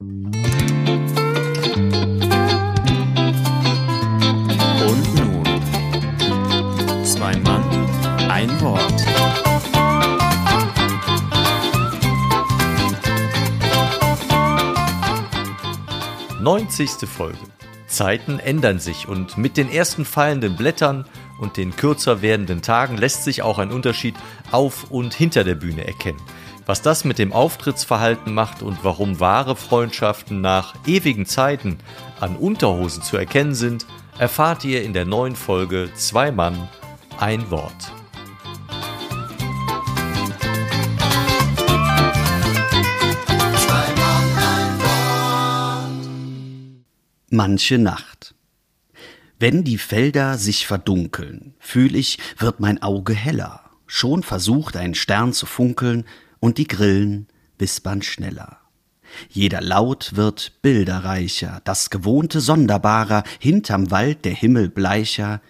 Und nun, zwei Mann, ein Wort. Neunzigste Folge. Zeiten ändern sich und mit den ersten fallenden Blättern und den kürzer werdenden Tagen lässt sich auch ein Unterschied auf und hinter der Bühne erkennen. Was das mit dem Auftrittsverhalten macht und warum wahre Freundschaften nach ewigen Zeiten an Unterhosen zu erkennen sind, erfahrt ihr in der neuen Folge Zwei Mann, ein Wort. Manche Nacht. Wenn die Felder sich verdunkeln, fühl ich, wird mein Auge heller. Schon versucht ein Stern zu funkeln und die Grillen wispern schneller. Jeder Laut wird bilderreicher, das Gewohnte sonderbarer, hinterm Wald der Himmel bleicher,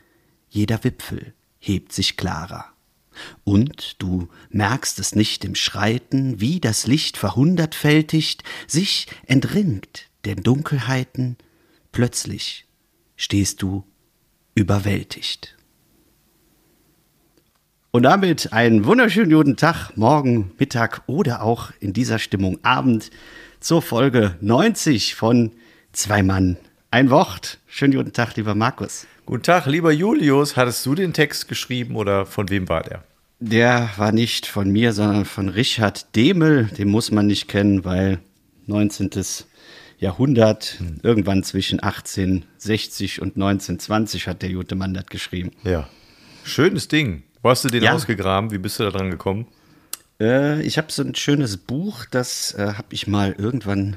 jeder Wipfel hebt sich klarer. Und du merkst es nicht im Schreiten, wie das Licht verhundertfältigt sich entringt den Dunkelheiten, plötzlich stehst du überwältigt. Und damit einen wunderschönen guten Tag, morgen, Mittag oder auch in dieser Stimmung Abend zur Folge 90 von Zwei Mann, ein Wort. Schönen guten Tag, lieber Markus. Guten Tag, lieber Julius. Hattest du den Text geschrieben oder von wem war der? Der war nicht von mir, sondern von Richard Demel. Den muss man nicht kennen, weil 19. Jahrhundert, hm. irgendwann zwischen 1860 und 1920 hat der gute Mann das geschrieben. Ja. Schönes Ding. Wo hast du den ja. ausgegraben? Wie bist du da dran gekommen? Äh, ich habe so ein schönes Buch, das äh, habe ich mal irgendwann,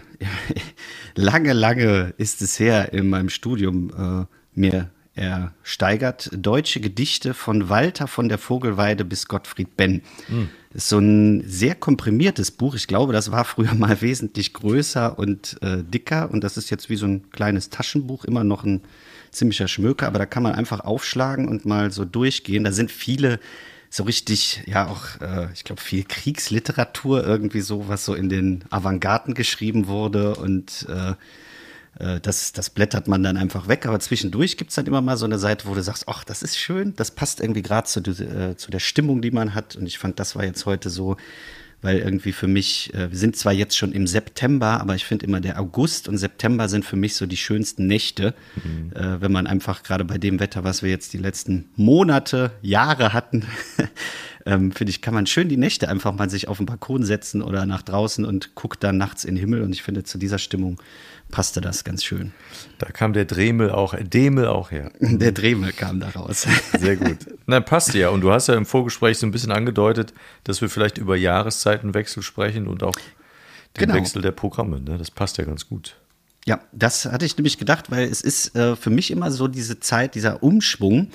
lange, lange ist es her, in meinem Studium äh, mir ersteigert. Deutsche Gedichte von Walter von der Vogelweide bis Gottfried Benn. Mhm. Ist so ein sehr komprimiertes Buch. Ich glaube, das war früher mal wesentlich größer und äh, dicker. Und das ist jetzt wie so ein kleines Taschenbuch, immer noch ein ziemlicher Schmöker, aber da kann man einfach aufschlagen und mal so durchgehen. Da sind viele so richtig, ja auch, äh, ich glaube, viel Kriegsliteratur irgendwie so, was so in den Avantgarden geschrieben wurde und äh, äh, das, das blättert man dann einfach weg. Aber zwischendurch gibt es dann immer mal so eine Seite, wo du sagst, ach, das ist schön, das passt irgendwie gerade zu, äh, zu der Stimmung, die man hat. Und ich fand, das war jetzt heute so weil irgendwie für mich, äh, wir sind zwar jetzt schon im September, aber ich finde immer der August und September sind für mich so die schönsten Nächte, mhm. äh, wenn man einfach gerade bei dem Wetter, was wir jetzt die letzten Monate, Jahre hatten, ähm, finde ich, kann man schön die Nächte einfach mal sich auf den Balkon setzen oder nach draußen und guckt dann nachts in den Himmel und ich finde zu dieser Stimmung passte das ganz schön. Da kam der Dremel auch, Demel auch her. Der Dremel kam da raus. Sehr gut. Na, passt ja. Und du hast ja im Vorgespräch so ein bisschen angedeutet, dass wir vielleicht über Jahreszeitenwechsel sprechen und auch den genau. Wechsel der Programme. Ne? Das passt ja ganz gut. Ja, das hatte ich nämlich gedacht, weil es ist äh, für mich immer so diese Zeit, dieser Umschwung,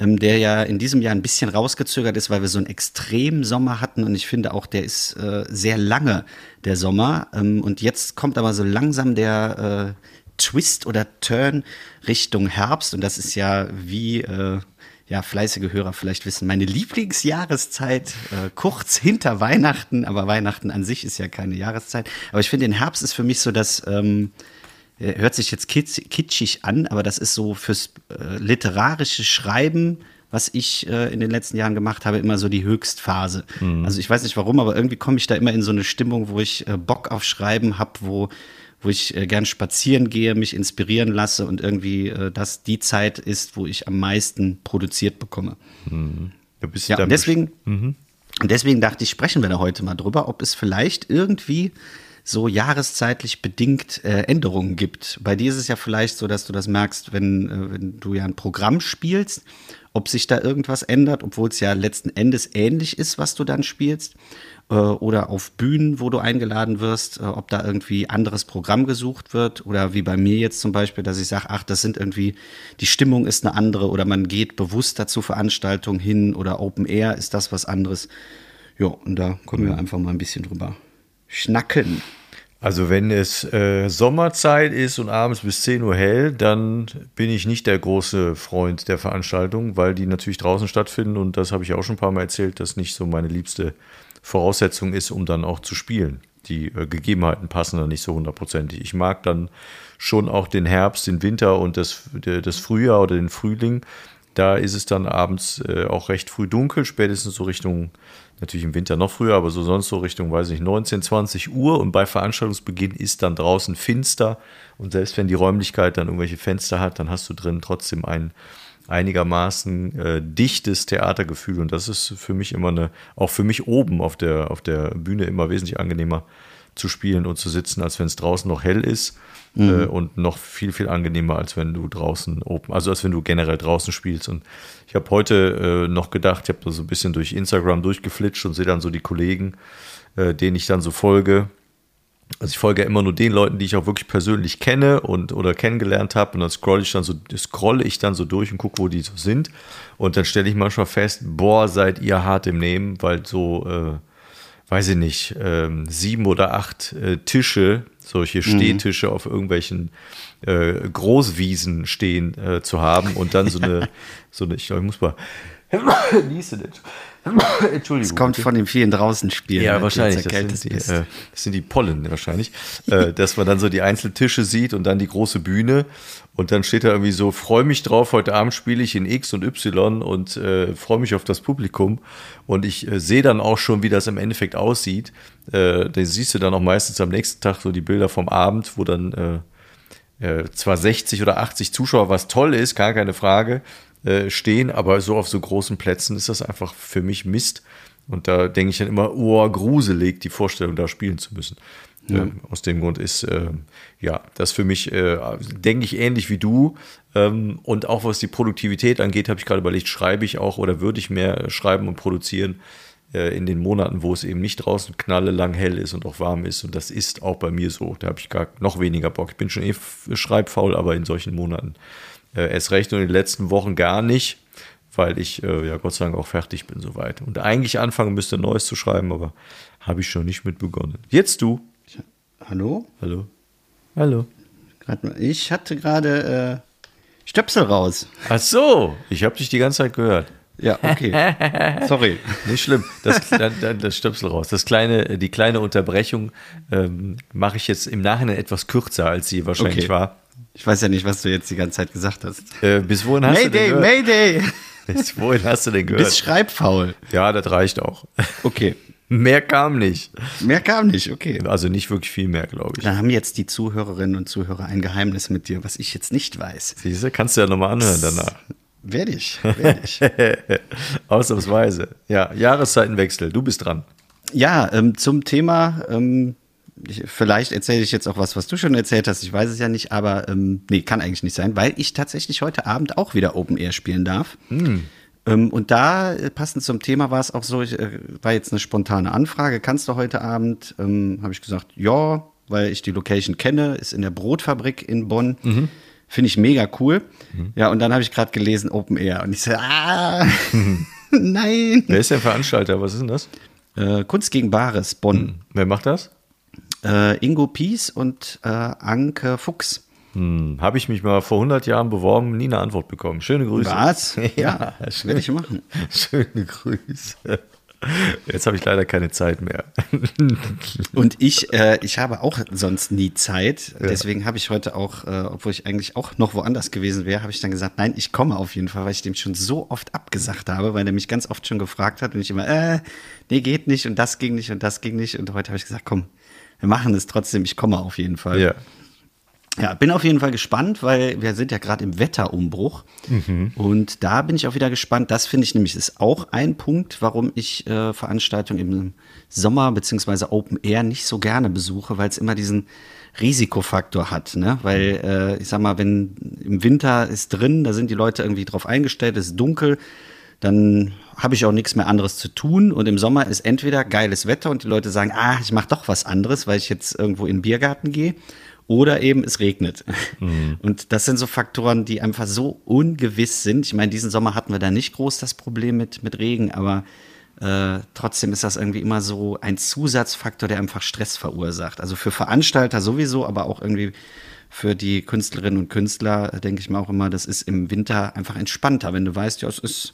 ähm, der ja in diesem Jahr ein bisschen rausgezögert ist, weil wir so einen extremen Sommer hatten und ich finde auch, der ist äh, sehr lange, der Sommer. Ähm, und jetzt kommt aber so langsam der äh, Twist oder Turn Richtung Herbst und das ist ja wie äh, ja, fleißige Hörer vielleicht wissen, meine Lieblingsjahreszeit, äh, kurz hinter Weihnachten, aber Weihnachten an sich ist ja keine Jahreszeit. Aber ich finde, den Herbst ist für mich so das, ähm, äh, hört sich jetzt kitschig an, aber das ist so fürs äh, literarische Schreiben, was ich äh, in den letzten Jahren gemacht habe, immer so die Höchstphase. Mhm. Also ich weiß nicht warum, aber irgendwie komme ich da immer in so eine Stimmung, wo ich äh, Bock auf Schreiben habe, wo wo ich äh, gern spazieren gehe, mich inspirieren lasse und irgendwie äh, das die Zeit ist, wo ich am meisten produziert bekomme. Mhm. Ja, und deswegen, mhm. und deswegen dachte ich, sprechen wir da heute mal drüber, ob es vielleicht irgendwie so jahreszeitlich bedingt äh, Änderungen gibt. Bei dir ist es ja vielleicht so, dass du das merkst, wenn, äh, wenn du ja ein Programm spielst, ob sich da irgendwas ändert, obwohl es ja letzten Endes ähnlich ist, was du dann spielst. Äh, oder auf Bühnen, wo du eingeladen wirst, ob da irgendwie anderes Programm gesucht wird. Oder wie bei mir jetzt zum Beispiel, dass ich sage, ach, das sind irgendwie, die Stimmung ist eine andere oder man geht bewusster zu Veranstaltungen hin oder Open Air ist das was anderes. Ja, und da können wir einfach mal ein bisschen drüber schnacken. Also wenn es äh, Sommerzeit ist und abends bis 10 Uhr hell, dann bin ich nicht der große Freund der Veranstaltung, weil die natürlich draußen stattfinden und das habe ich auch schon ein paar Mal erzählt, dass nicht so meine liebste Voraussetzung ist, um dann auch zu spielen. die äh, Gegebenheiten passen dann nicht so hundertprozentig. Ich mag dann schon auch den Herbst, den Winter und das, das Frühjahr oder den Frühling. Da ist es dann abends äh, auch recht früh dunkel, spätestens so Richtung, natürlich im Winter noch früher, aber so sonst so Richtung, weiß ich nicht, 19, 20 Uhr. Und bei Veranstaltungsbeginn ist dann draußen finster. Und selbst wenn die Räumlichkeit dann irgendwelche Fenster hat, dann hast du drin trotzdem ein einigermaßen äh, dichtes Theatergefühl. Und das ist für mich immer eine, auch für mich oben auf der, auf der Bühne immer wesentlich angenehmer zu spielen und zu sitzen, als wenn es draußen noch hell ist. Mhm. Äh, und noch viel, viel angenehmer, als wenn du draußen open, also als wenn du generell draußen spielst. Und ich habe heute äh, noch gedacht, ich habe so ein bisschen durch Instagram durchgeflitscht und sehe dann so die Kollegen, äh, denen ich dann so folge. Also ich folge ja immer nur den Leuten, die ich auch wirklich persönlich kenne und oder kennengelernt habe. Und dann scroll ich dann so, scrolle ich dann so durch und gucke, wo die so sind. Und dann stelle ich manchmal fest, boah, seid ihr hart im Nehmen, weil so, äh, weiß ich nicht, ähm, sieben oder acht äh, Tische solche mhm. Stehtische mhm. auf irgendwelchen äh, Großwiesen stehen äh, zu haben und dann so eine, so eine, ich glaube, ich muss mal. Entschuldigung. Es kommt von den vielen draußen Spielen. Ja, ne, wahrscheinlich. Das sind, die, äh, das sind, die, Pollen wahrscheinlich. äh, dass man dann so die einzelnen Tische sieht und dann die große Bühne. Und dann steht da irgendwie so, freue mich drauf, heute Abend spiele ich in X und Y und äh, freue mich auf das Publikum. Und ich äh, sehe dann auch schon, wie das im Endeffekt aussieht. Äh, da siehst du dann auch meistens am nächsten Tag so die Bilder vom Abend, wo dann äh, äh, zwar 60 oder 80 Zuschauer, was toll ist, gar keine Frage, äh, stehen, aber so auf so großen Plätzen ist das einfach für mich Mist. Und da denke ich dann immer, oh, gruselig, die Vorstellung, da spielen zu müssen. Ja. Ähm, aus dem Grund ist, äh, ja, das für mich, äh, denke ich, ähnlich wie du. Ähm, und auch was die Produktivität angeht, habe ich gerade überlegt, schreibe ich auch oder würde ich mehr schreiben und produzieren äh, in den Monaten, wo es eben nicht draußen knalle lang hell ist und auch warm ist. Und das ist auch bei mir so. Da habe ich gar noch weniger Bock. Ich bin schon eh schreibfaul, aber in solchen Monaten äh, erst recht und in den letzten Wochen gar nicht, weil ich äh, ja Gott sei Dank auch fertig bin soweit. Und eigentlich anfangen müsste, Neues zu schreiben, aber habe ich schon nicht mit begonnen. Jetzt du. Hallo? Hallo. Hallo. Ich hatte gerade äh, Stöpsel raus. Ach so, ich habe dich die ganze Zeit gehört. Ja, okay. Sorry. Nicht schlimm. Das, dann, dann das Stöpsel raus. Das kleine, die kleine Unterbrechung ähm, mache ich jetzt im Nachhinein etwas kürzer, als sie wahrscheinlich okay. war. Ich weiß ja nicht, was du jetzt die ganze Zeit gesagt hast. Äh, bis wohin hast Mayday, du denn gehört? Mayday! Bis wohin hast du denn gehört? Bis schreibfaul. Ja, das reicht auch. Okay. Mehr kam nicht. Mehr kam nicht, okay. Also nicht wirklich viel mehr, glaube ich. Dann haben jetzt die Zuhörerinnen und Zuhörer ein Geheimnis mit dir, was ich jetzt nicht weiß. Siehste, kannst du ja nochmal anhören danach. Werde ich, werde ich. Ausnahmsweise. Ja, Jahreszeitenwechsel, du bist dran. Ja, ähm, zum Thema ähm, ich, vielleicht erzähle ich jetzt auch was, was du schon erzählt hast. Ich weiß es ja nicht, aber ähm, nee, kann eigentlich nicht sein, weil ich tatsächlich heute Abend auch wieder Open Air spielen darf. Hm. Ähm, und da, äh, passend zum Thema, war es auch so, ich, äh, war jetzt eine spontane Anfrage. Kannst du heute Abend? Ähm, Habe ich gesagt, ja, weil ich die Location kenne, ist in der Brotfabrik in Bonn. Mhm. Finde ich mega cool. Mhm. Ja, und dann habe ich gerade gelesen Open Air und ich so, ah, nein. Wer ist der Veranstalter? Was ist denn das? Äh, Kunst gegen Bares, Bonn. Mhm. Wer macht das? äh, Ingo Pies und äh, Anke Fuchs. Hm, Habe ich mich mal vor 100 Jahren beworben, nie eine Antwort bekommen. Schöne Grüße. Was? ja, das werde ich machen. Schöne Grüße. Jetzt habe ich leider keine Zeit mehr. Und ich, äh, ich habe auch sonst nie Zeit. Ja. Deswegen habe ich heute auch, äh, obwohl ich eigentlich auch noch woanders gewesen wäre, habe ich dann gesagt, nein, ich komme auf jeden Fall, weil ich dem schon so oft abgesagt habe, weil er mich ganz oft schon gefragt hat und ich immer, äh, nee, geht nicht und das ging nicht und das ging nicht. Und heute habe ich gesagt, komm, wir machen es trotzdem, ich komme auf jeden Fall. Ja. Ja, bin auf jeden Fall gespannt, weil wir sind ja gerade im Wetterumbruch. Mhm. Und da bin ich auch wieder gespannt. Das finde ich nämlich ist auch ein Punkt, warum ich äh, Veranstaltungen im Sommer beziehungsweise Open Air nicht so gerne besuche, weil es immer diesen Risikofaktor hat. Ne? Weil äh, ich sag mal, wenn im Winter ist drin, da sind die Leute irgendwie drauf eingestellt, es ist dunkel, dann habe ich auch nichts mehr anderes zu tun. Und im Sommer ist entweder geiles Wetter und die Leute sagen, ah, ich mache doch was anderes, weil ich jetzt irgendwo in den Biergarten gehe. Oder eben es regnet. Mhm. Und das sind so Faktoren, die einfach so ungewiss sind. Ich meine, diesen Sommer hatten wir da nicht groß das Problem mit, mit Regen, aber äh, trotzdem ist das irgendwie immer so ein Zusatzfaktor, der einfach Stress verursacht. Also für Veranstalter sowieso, aber auch irgendwie für die Künstlerinnen und Künstler, denke ich mir auch immer, das ist im Winter einfach entspannter, wenn du weißt, ja, es ist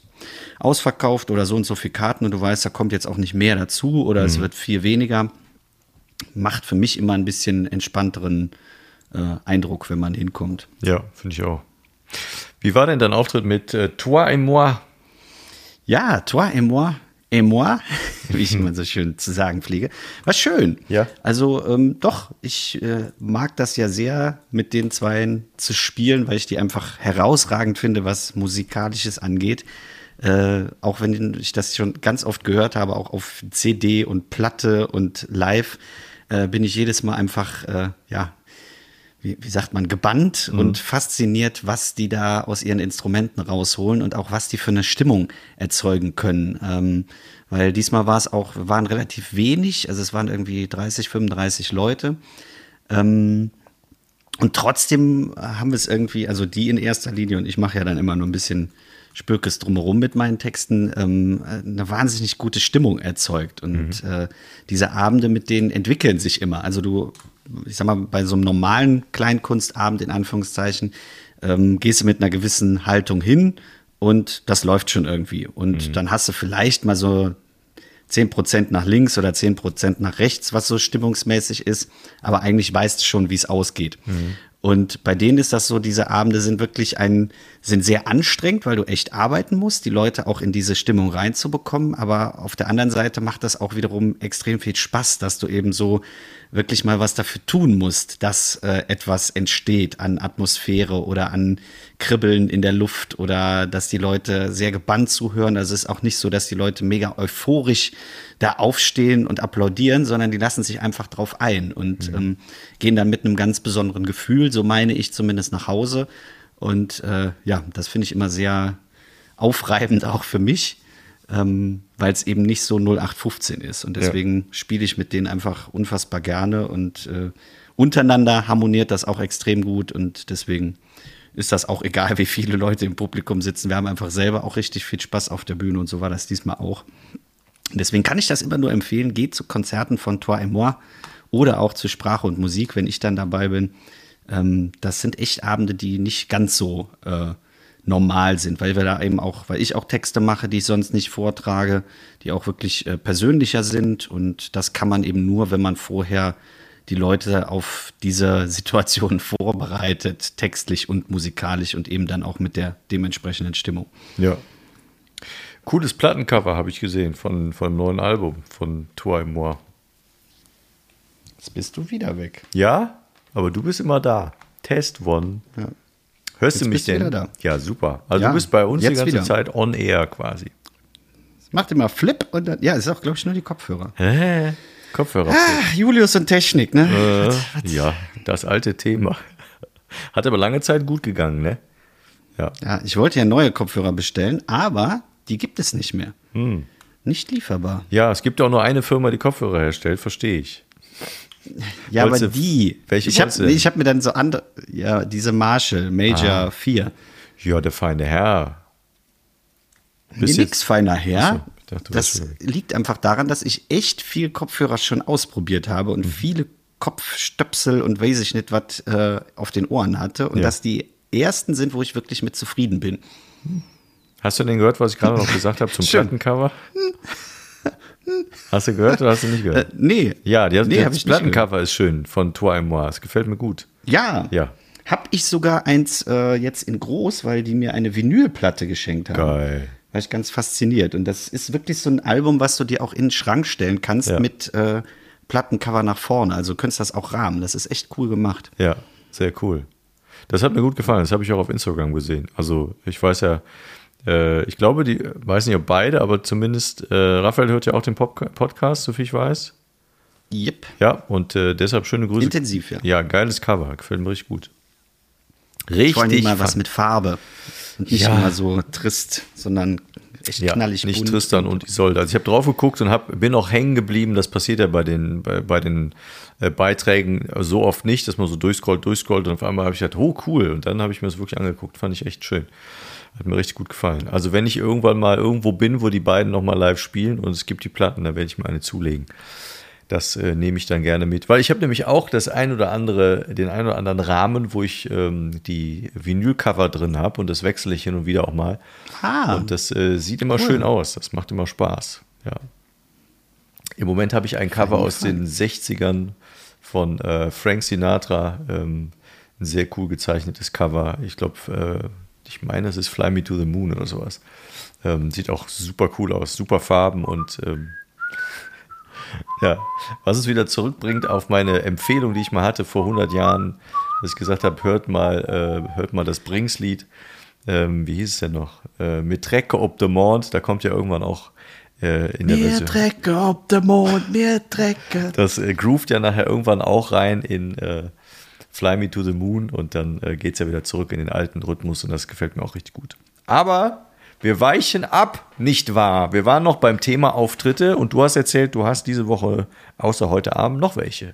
ausverkauft oder so und so viele Karten und du weißt, da kommt jetzt auch nicht mehr dazu oder mhm. es wird viel weniger. macht für mich immer ein bisschen entspannteren äh, Eindruck, wenn man hinkommt. Ja, finde ich auch. Wie war denn dein Auftritt mit äh, Toi et moi? Ja, toi et moi, et moi, wie ich immer so schön zu sagen pflege, war schön. Ja. Also ähm, doch, ich äh, mag das ja sehr, mit den Zweien zu spielen, weil ich die einfach herausragend finde, was Musikalisches angeht. Äh, auch wenn ich das schon ganz oft gehört habe, auch auf CD und Platte und live, äh, bin ich jedes Mal einfach, äh, ja, wie, wie sagt man, gebannt und fasziniert, was die da aus ihren Instrumenten rausholen und auch was die für eine Stimmung erzeugen können. Ähm, weil diesmal war es auch, waren relativ wenig, also es waren irgendwie 30, 35 Leute. Ähm, und trotzdem haben wir es irgendwie, also die in erster Linie, und ich mache ja dann immer nur ein bisschen Spökes drumherum mit meinen Texten, ähm, eine wahnsinnig gute Stimmung erzeugt. Und äh, diese Abende mit denen entwickeln sich immer. Also du, ich sag mal, bei so einem normalen Kleinkunstabend in Anführungszeichen, ähm, gehst du mit einer gewissen Haltung hin und das läuft schon irgendwie. Und dann hast du vielleicht mal so 10% nach links oder 10% nach rechts, was so stimmungsmäßig ist, aber eigentlich weißt du schon, wie es ausgeht. Und bei denen ist das so, diese Abende sind wirklich ein, sind sehr anstrengend, weil du echt arbeiten musst, die Leute auch in diese Stimmung reinzubekommen. Aber auf der anderen Seite macht das auch wiederum extrem viel Spaß, dass du eben so wirklich mal was dafür tun musst, dass äh, etwas entsteht an Atmosphäre oder an Kribbeln in der Luft oder dass die Leute sehr gebannt zuhören. Also es ist auch nicht so, dass die Leute mega euphorisch da aufstehen und applaudieren, sondern die lassen sich einfach drauf ein und ähm, gehen dann mit einem ganz besonderen Gefühl, so meine ich zumindest, nach Hause. Und äh, ja, das finde ich immer sehr aufreibend auch für mich, ähm, weil es eben nicht so 0815 ist. Und deswegen spiele ich mit denen einfach unfassbar gerne und äh, untereinander harmoniert das auch extrem gut und deswegen ist das auch egal, wie viele Leute im Publikum sitzen. Wir haben einfach selber auch richtig viel Spaß auf der Bühne und so war das diesmal auch. Deswegen kann ich das immer nur empfehlen. Geht zu Konzerten von Toi et Moi oder auch zu Sprache und Musik, wenn ich dann dabei bin. Ähm, das sind echt Abende, die nicht ganz so äh, normal sind, weil wir da eben auch, weil ich auch Texte mache, die ich sonst nicht vortrage, die auch wirklich äh, persönlicher sind. Und das kann man eben nur, wenn man vorher die Leute auf diese Situation vorbereitet, textlich und musikalisch und eben dann auch mit der dementsprechenden Stimmung. Ja. Cooles Plattencover habe ich gesehen von, von dem neuen Album von Toi moi. Jetzt bist du wieder weg. Ja, aber du bist immer da. Test one. Ja. Hörst Jetzt du mich denn? Ja, super. Also Ja, du bist bei uns die ganze wieder. Zeit on air quasi. Macht immer Flip und dann, ja, ist auch, glaube ich, nur die Kopfhörer. Hä? Kopfhörer. Ah, Julius und Technik, ne? Äh, ja, das alte Thema. Hat aber lange Zeit gut gegangen, ne? Ja. Ja, ich wollte ja neue Kopfhörer bestellen, aber die gibt es nicht mehr. Hm. Nicht lieferbar. Ja, es gibt auch nur eine Firma, die Kopfhörer herstellt, verstehe ich. Ja, Wolltest aber die. welche ich habe ich hab mir dann so andere, ja, diese Marshall Major Ah. 4. Ja, der feine Herr. Nee, Bist nix feiner Ach so, dachte, das liegt einfach daran, dass ich echt viel Kopfhörer schon ausprobiert habe Mhm. und viele Kopfstöpsel und weiß ich nicht was äh, auf den Ohren hatte und Ja. dass die ersten sind, wo ich wirklich mit zufrieden bin. Hast du denn gehört, was ich gerade noch gesagt habe zum Schön. Plattencover? Hast du gehört oder hast du nicht Äh, gehört? nee. ja, die, nee, das gehört. Plattencover ist schön von Toi et moi. Es gefällt mir gut. Ja. Ja. Hab ich sogar eins äh, jetzt in groß, weil die mir eine Vinylplatte geschenkt haben. Geil. War ich ganz fasziniert. Und das ist wirklich so ein Album, was du dir auch in den Schrank stellen kannst Ja. mit äh, Plattencover nach vorne. Also du könntest das auch rahmen. Das ist echt cool gemacht. Ja, sehr cool. Das hat mir gut gefallen. Das habe ich auch auf Instagram gesehen. Also ich weiß ja, äh, ich glaube, die, weiß nicht ob beide, aber zumindest äh, Raphael hört ja auch den Pop Podcast, so viel ich weiß. Yep. Ja, und äh, deshalb schöne Grüße. Intensiv, ja. Ja, geiles Cover. Gefällt mir richtig gut. Vor allem Richtig. mal was mit Farbe. Und nicht Ja. immer so trist, sondern echt ja, knallig nicht bunt. Tristan und Isolde. Also ich habe drauf geguckt und hab, bin auch hängen geblieben. Das passiert ja bei den, bei, bei den äh, Beiträgen so oft nicht, dass man so durchscrollt, durchscrollt und auf einmal habe ich gedacht, oh cool. Und dann habe ich mir das wirklich angeguckt. Fand ich echt schön. Hat mir richtig gut gefallen. Also wenn ich irgendwann mal irgendwo bin, wo die beiden nochmal live spielen und es gibt die Platten, dann werde ich mir eine zulegen. Das äh, nehme ich dann gerne mit. Weil ich habe nämlich auch das ein oder andere, den ein oder anderen Rahmen, wo ich ähm, die Vinylcover drin habe und das wechsle ich hin und wieder auch mal. Ah. Und das äh, sieht immer schön aus. Das macht immer Spaß. Ja. Im Moment habe ich ein Cover aus den 60ern von äh, Frank Sinatra. Ähm, ein sehr cool gezeichnetes Cover. Ich glaube, äh, ich meine, es ist Fly Me to the Moon oder sowas. Ähm, sieht auch super cool aus, super Farben und ähm, ja, was es wieder zurückbringt auf meine Empfehlung, die ich mal hatte vor 100 Jahren, dass ich gesagt habe, hört mal, äh, hört mal das Bringslied. Ähm, wie hieß es denn noch? Äh, mit Trecke ob de Mond, da kommt ja irgendwann auch äh, in der Mir Version. Trecke ob der Mond, mir Trecke. Das äh, groovt ja nachher irgendwann auch rein in äh, Fly Me to the Moon und dann äh, geht es ja wieder zurück in den alten Rhythmus und das gefällt mir auch richtig gut. Aber wir weichen ab, nicht wahr? Wir waren noch beim Thema Auftritte und du hast erzählt, du hast diese Woche außer heute Abend noch welche.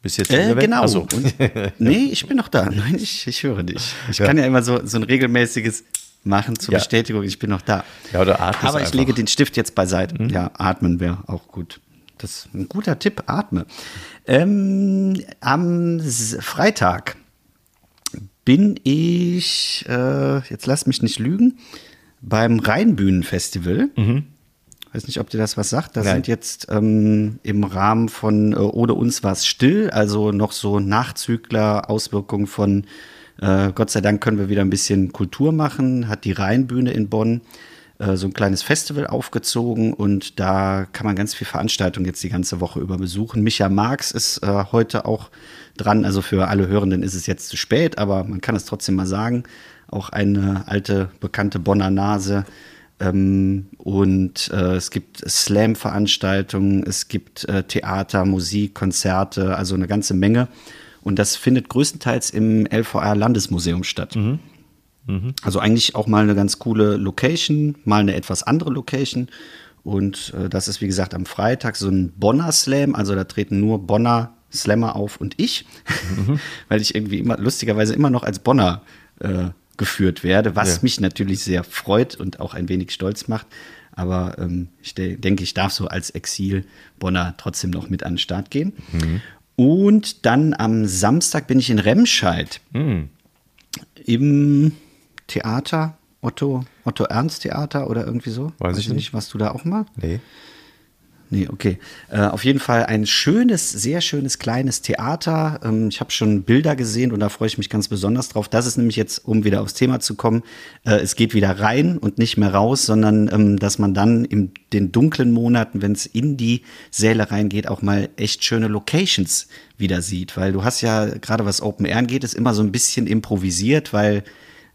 Bis jetzt Äh, genau. So. Und, nee, ich bin noch da. Nein, ich, ich höre dich. Ich kann ja immer so, so ein regelmäßiges machen zur Ja. Bestätigung, ich bin noch da. Ja, oder atmest Aber ich einfach. Mhm. lege den Stift jetzt beiseite. Ja, atmen wäre auch gut. Das ist ein guter Tipp, atme. Ähm, am Freitag bin ich, äh, jetzt lass mich nicht lügen, beim Rheinbühnenfestival. Weiß nicht, ob dir das was sagt. Da sind jetzt ähm, im Rahmen von äh, Ohne uns war es still, also noch so Nachzügler, Auswirkungen von äh, Gott sei Dank können wir wieder ein bisschen Kultur machen, hat die Rheinbühne in Bonn äh, so ein kleines Festival aufgezogen und da kann man ganz viel Veranstaltungen jetzt die ganze Woche über besuchen. Micha Marx ist äh, heute auch dran, also für alle Hörenden ist es jetzt zu spät, aber man kann es trotzdem mal sagen. Auch eine alte, bekannte Bonner Nase. Ähm, und äh, es gibt Slam-Veranstaltungen, es gibt äh, Theater, Musik, Konzerte, also eine ganze Menge. Und das findet größtenteils im LVR Landesmuseum statt. Also eigentlich auch mal eine ganz coole Location, mal eine etwas andere Location. Und äh, das ist, wie gesagt, am Freitag so ein Bonner Slam. Also da treten nur Bonner Slammer auf und ich, weil ich irgendwie immer, lustigerweise immer noch als Bonner äh, geführt werde, was Ja. mich natürlich sehr freut und auch ein wenig stolz macht. Aber ähm, ich de denke, ich darf so als Exil-Bonner trotzdem noch mit an den Start gehen. Und dann am Samstag bin ich in Remscheid im Theater, Otto, Otto Ernst Theater oder irgendwie so. Weiß ich du nicht. Warst du da auch mal? Nee. Nee, okay. Äh, auf jeden Fall ein schönes, sehr schönes kleines Theater. Ähm, ich habe schon Bilder gesehen und da freue ich mich ganz besonders drauf. Das ist nämlich jetzt, um wieder aufs Thema zu kommen, äh, es geht wieder rein und nicht mehr raus, sondern ähm, dass man dann in den dunklen Monaten, wenn es in die Säle reingeht, auch mal echt schöne Locations wieder sieht. Weil du hast ja, gerade was Open Air angeht, ist immer so ein bisschen improvisiert, weil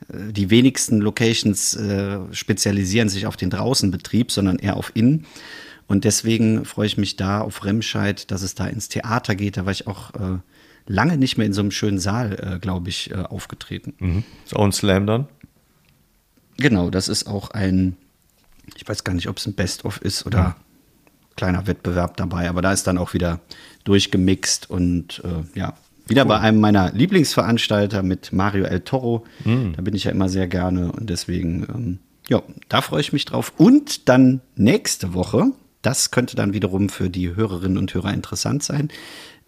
die wenigsten Locations äh, spezialisieren sich auf den Draußenbetrieb, sondern eher auf Innen. Und deswegen freue ich mich da auf Remscheid, dass es da ins Theater geht. Da war ich auch äh, lange nicht mehr in so einem schönen Saal, äh, glaube ich, äh, aufgetreten. Mhm. Ist auch ein Slam dann? Genau, das ist auch ein, ich weiß gar nicht, ob es ein Best-of ist oder kleiner Wettbewerb dabei, aber da ist dann auch wieder durchgemixt und äh, ja, wieder bei einem meiner Lieblingsveranstalter mit Mario El Toro. Da bin ich ja immer sehr gerne und deswegen, ähm, ja, da freue ich mich drauf. Und dann nächste Woche, das könnte dann wiederum für die Hörerinnen und Hörer interessant sein,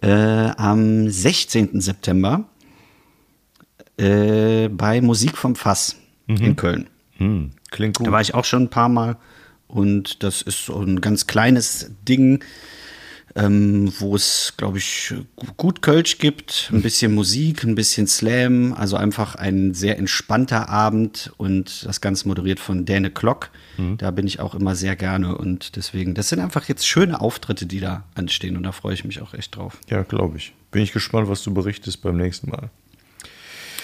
äh, am 16. September äh, bei Musik vom Fass in Köln. Hm, klingt gut. Da war ich auch schon ein paar Mal und das ist so ein ganz kleines Ding, ähm, wo es, glaube ich, gut Kölsch gibt, ein bisschen Musik, ein bisschen Slam, also einfach ein sehr entspannter Abend und das Ganze moderiert von Dane Klock. Da bin ich auch immer sehr gerne und deswegen, das sind einfach jetzt schöne Auftritte, die da anstehen und da freue ich mich auch echt drauf. Ja, glaube ich. Bin ich gespannt, was du berichtest beim nächsten Mal.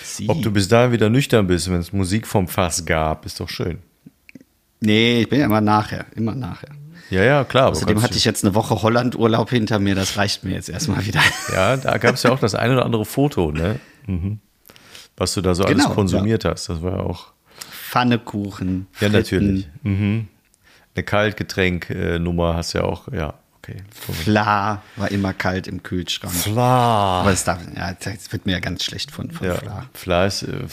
Sie. Ob du bis dahin wieder nüchtern bist, wenn es Musik vom Fass gab, ist doch schön. nee, ich bin ja immer nachher, immer nachher. Ja, ja, klar. Außerdem hatte ich jetzt eine Woche Holland-Urlaub hinter mir, das reicht mir jetzt erstmal wieder. Ja, da gab es ja auch das eine oder andere Foto, ne? Mhm. Was du da so alles Genau, konsumiert hast. Das war ja auch. Pfannekuchen. Ja, Fritten. natürlich. Mhm. Eine Kaltgetränk-Nummer hast du ja auch, ja, okay. Fla war immer kalt im Kühlschrank. Fla. Aber das, darf, ja, das wird mir ja ganz schlecht von, von Ja, Fla. Fla ist. Äh,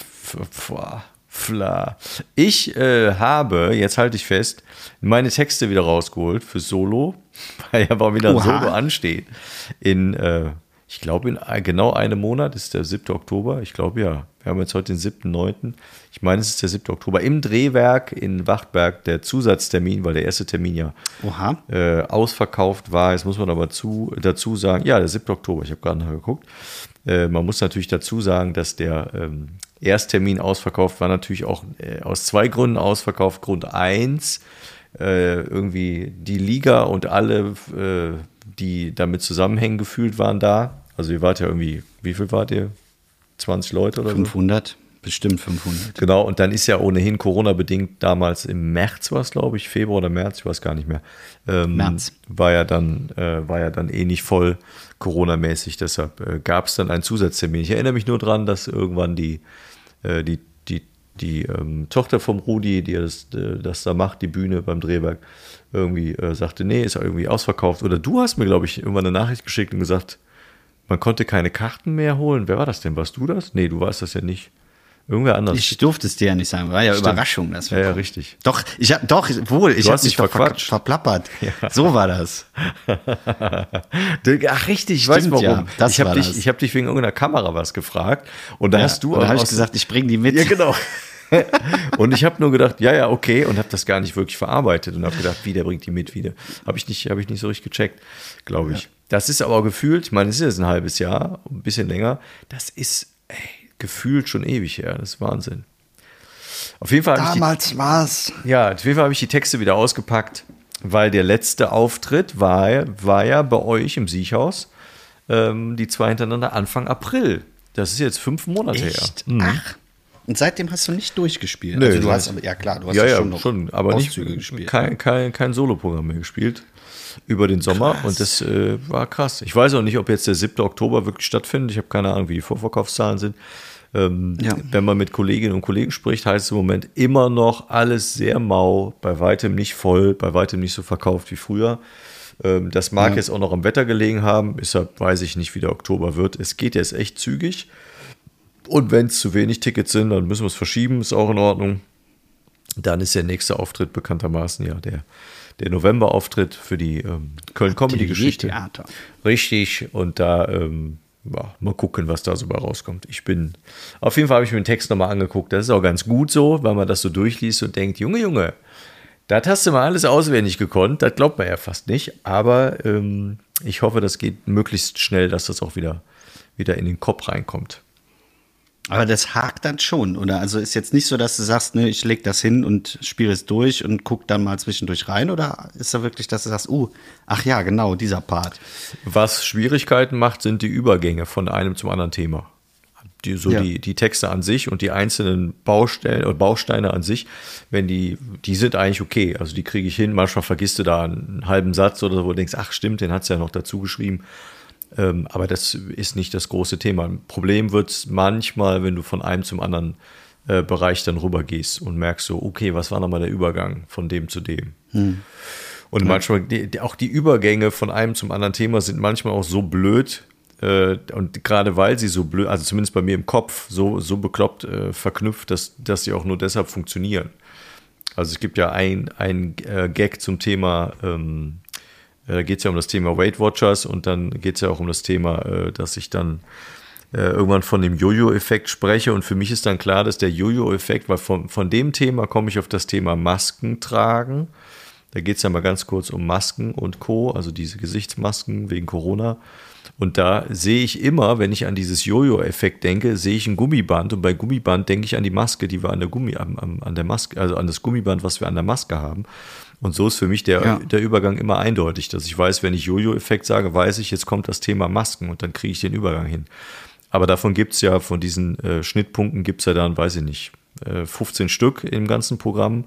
Fla. Ich äh, habe, jetzt halte ich fest, meine Texte wieder rausgeholt für Solo, weil ja aber wieder ein. Solo ansteht. In, äh, ich glaube, in ein- genau einem Monat ist der 7. Oktober. Ich glaube ja, Wir haben jetzt heute den 7.9. Ich meine, es ist der 7. Oktober. Im Drehwerk in Wachtberg der Zusatztermin, weil der erste Termin ja äh, ausverkauft war. Jetzt muss man aber zu, dazu sagen, ja, der 7. Oktober, ich habe gerade nachgeguckt. Äh, man muss natürlich dazu sagen, dass der ähm, Ersttermin ausverkauft war natürlich auch äh, aus zwei Gründen ausverkauft. Grund eins äh, irgendwie die Liga und alle, äh, die damit zusammenhängen, gefühlt waren da. Also ihr wart ja irgendwie, wie viel wart ihr? 20 Leute oder so? 500, bestimmt 500. Genau, und dann ist ja ohnehin Corona-bedingt damals im März war es, glaube ich, Februar oder März, ich weiß gar nicht mehr. Ähm, März. War ja dann, äh, war ja dann eh nicht voll Corona-mäßig, deshalb äh, gab es dann einen Zusatztermin. Ich erinnere mich nur dran, dass irgendwann die, äh, die, die, die ähm, Tochter vom Rudi, die das, äh, das da macht, die Bühne beim Drehwerk, irgendwie äh, sagte, nee, ist irgendwie ausverkauft. Oder du hast mir, glaube ich, irgendwann eine Nachricht geschickt und gesagt, man konnte keine Karten mehr holen. Wer war das denn? Warst du das? Nee, du warst das ja nicht. Irgendwer anders. Ich durfte es dir ja nicht sagen, war ja Stimmt. Überraschung. Dass wir ja, ja, richtig. Doch, ich hab, doch, wohl, ich habe dich doch ver verplappert. So war das. Ach richtig, ich weiß Stimmt, warum. ja, das ich habe dich, das. ich hab dich wegen irgendeiner Kamera was gefragt und da hast du Und da habe ich gesagt, ich bringe die mit. Ja, genau. und ich habe nur gedacht, ja, ja, okay, und habe das gar nicht wirklich verarbeitet und habe gedacht, wie, der bringt die mit wieder. Habe ich, nicht- hab ich nicht so richtig gecheckt, glaube ich. Das ist aber gefühlt, ich meine, es ist jetzt ein halbes Jahr, ein bisschen länger, das ist ey, gefühlt schon ewig her, das ist Wahnsinn. Auf jeden Fall habe ich die Damals war's. ja, auf jeden Fall habe ich die Texte wieder ausgepackt, weil der letzte Auftritt war, war ja bei euch im Siechhaus, ähm, die zwei hintereinander Anfang April. Das ist jetzt fünf Monate Echt? her. Mhm. Ach. Und seitdem hast du nicht durchgespielt. Nö, also du hast, ja klar, du hast ja, ja schon, noch schon, aber nicht Auszüge gespielt. kein, kein, kein Soloprogramm mehr gespielt über den Sommer Krass. und das äh, war krass. Ich weiß auch nicht, ob jetzt der 7. Oktober wirklich stattfindet. Ich habe keine Ahnung, wie die Vorverkaufszahlen sind. Ähm, Ja. Wenn man mit Kolleginnen und Kollegen spricht, heißt es im Moment immer noch alles sehr mau, bei weitem nicht voll, bei weitem nicht so verkauft wie früher. Ähm, das mag Ja. jetzt auch noch am Wetter gelegen haben, deshalb weiß ich nicht, wie der Oktober wird. Es geht jetzt echt zügig. Und wenn es zu wenig Tickets sind, dann müssen wir es verschieben, ist auch in Ordnung. Dann ist der nächste Auftritt bekanntermaßen ja der, der November-Auftritt für die ähm, Köln-Comedy-Geschichte. Theater. Richtig. Und da ähm, ja, mal gucken, was da so bei rauskommt. Ich bin, auf jeden Fall habe ich mir den Text nochmal angeguckt. Das ist auch ganz gut so, weil man das so durchliest und denkt, Junge, Junge, das hast du mal alles auswendig gekonnt. Das glaubt man ja fast nicht. Aber ähm, ich hoffe, das geht möglichst schnell, dass das auch wieder, wieder in den Kopf reinkommt. Aber das hakt dann schon, oder? Also ist jetzt nicht so, dass du sagst, ne, ich leg das hin und spiele es durch und guck dann mal zwischendurch rein, oder ist da wirklich, dass du sagst, uh, ach ja, genau, dieser Part. Was Schwierigkeiten macht, sind die Übergänge von einem zum anderen Thema. Die, so Ja. die, die Texte an sich und die einzelnen Baustellen oder Bausteine an sich, wenn die, die sind eigentlich okay. Also die kriege ich hin. Manchmal vergisst du da einen halben Satz oder so, wo du denkst, ach stimmt, den hat es ja noch dazu geschrieben. Ähm, aber das ist nicht das große Thema. Ein Problem wird es manchmal, wenn du von einem zum anderen äh, Bereich dann rübergehst und merkst so, okay, was war nochmal der Übergang von dem zu dem? Und manchmal, die, auch die Übergänge von einem zum anderen Thema sind manchmal auch so blöd. Äh, und gerade weil sie so blöd, also zumindest bei mir im Kopf, so, so bekloppt äh, verknüpft, dass, dass sie auch nur deshalb funktionieren. Also es gibt ja ein, ein äh, Gag zum Thema, ähm, äh, da geht es ja um das Thema Weight Watchers und dann geht es ja auch um das Thema, äh, dass ich dann äh, irgendwann von dem Jojo-Effekt spreche und für mich ist dann klar, dass der Jojo-Effekt, weil von, von dem Thema komme ich auf das Thema Masken tragen. Da geht es ja mal ganz kurz um Masken und Co., also diese Gesichtsmasken wegen Corona. Und da sehe ich immer, wenn ich an dieses Jojo-Effekt denke, sehe ich ein Gummiband und bei Gummiband denke ich an die Maske, die wir an der Gummi, an, an an der Maske, also an das Gummiband, was wir an der Maske haben. Und so ist für mich der, Ja. der Übergang immer eindeutig, dass ich weiß, wenn ich Jojo-Effekt sage, weiß ich, jetzt kommt das Thema Masken und dann kriege ich den Übergang hin. Aber davon gibt es ja, von diesen äh, Schnittpunkten gibt es ja dann, weiß ich nicht, äh, 15 Stück im ganzen Programm.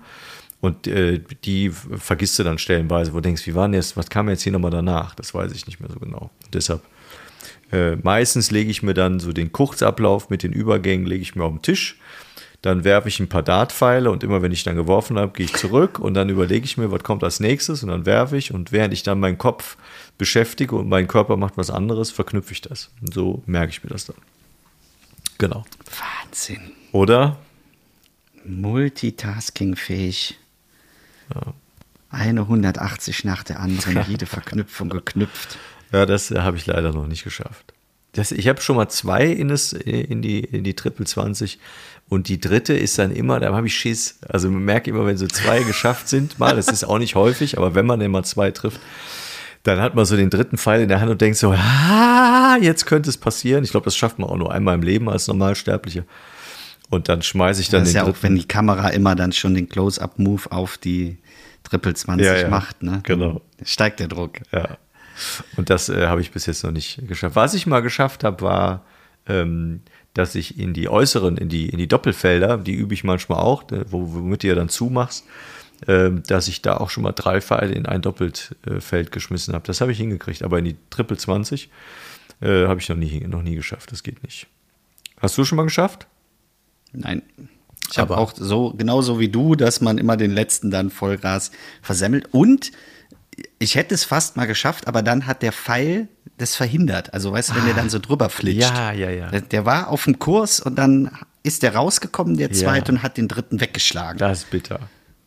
Und äh, die vergisst du dann stellenweise, wo du denkst, wie war denn jetzt, was kam jetzt hier nochmal danach? Das weiß ich nicht mehr so genau. Und deshalb, äh, meistens lege ich mir dann so den Kurzablauf mit den Übergängen, lege ich mir auf den Tisch. Dann werfe ich ein paar Dartpfeile und immer wenn ich dann geworfen habe, gehe ich zurück und dann überlege ich mir, was kommt als nächstes und dann werfe ich und während ich dann meinen Kopf beschäftige und mein Körper macht was anderes, verknüpfe ich das. Und so merke ich mir das dann. Genau. Wahnsinn. Oder? Multitasking-fähig. Eine 180 nach der anderen, jede Verknüpfung geknüpft. Ja, das äh, habe ich leider noch nicht geschafft. Das, ich habe schon mal zwei in, das, in, die, in die Triple 20 und die dritte ist dann immer, da habe ich Schiss. Also man merkt immer, wenn so zwei geschafft sind, mal, das ist auch nicht häufig, aber wenn man immer zwei trifft, dann hat man so den dritten Pfeil in der Hand und denkt so, ah, jetzt könnte es passieren. Ich glaube, das schafft man auch nur einmal im Leben als Normalsterblicher. Und dann schmeiße ich dann Das ist den ja auch, dritten. wenn die Kamera immer dann schon den Close-Up-Move auf die Triple 20 Ja, ja, macht, ne? genau. Steigt der Druck. Ja. Und das äh, habe ich bis jetzt noch nicht geschafft. Was ich mal geschafft habe, war, ähm, dass ich in die äußeren, in die, in die Doppelfelder, die übe ich manchmal auch, wo, womit du ja dann zumachst, ähm, dass ich da auch schon mal drei Pfeile in ein Doppelfeld geschmissen habe. Das habe ich hingekriegt, aber in die Triple 20 äh, habe ich noch nie, noch nie geschafft. Das geht nicht. Hast du schon mal geschafft? Nein. Ich habe auch so, genauso wie du, dass man immer den letzten dann Vollgas versemmelt. Und ich hätte es fast mal geschafft, aber dann hat der Pfeil das verhindert. Also weißt du, wenn der dann so drüber flitscht. Ja, ja, ja. Der, der war auf dem Kurs und dann ist der rausgekommen, der zweite, und hat den dritten weggeschlagen. Das ist bitter.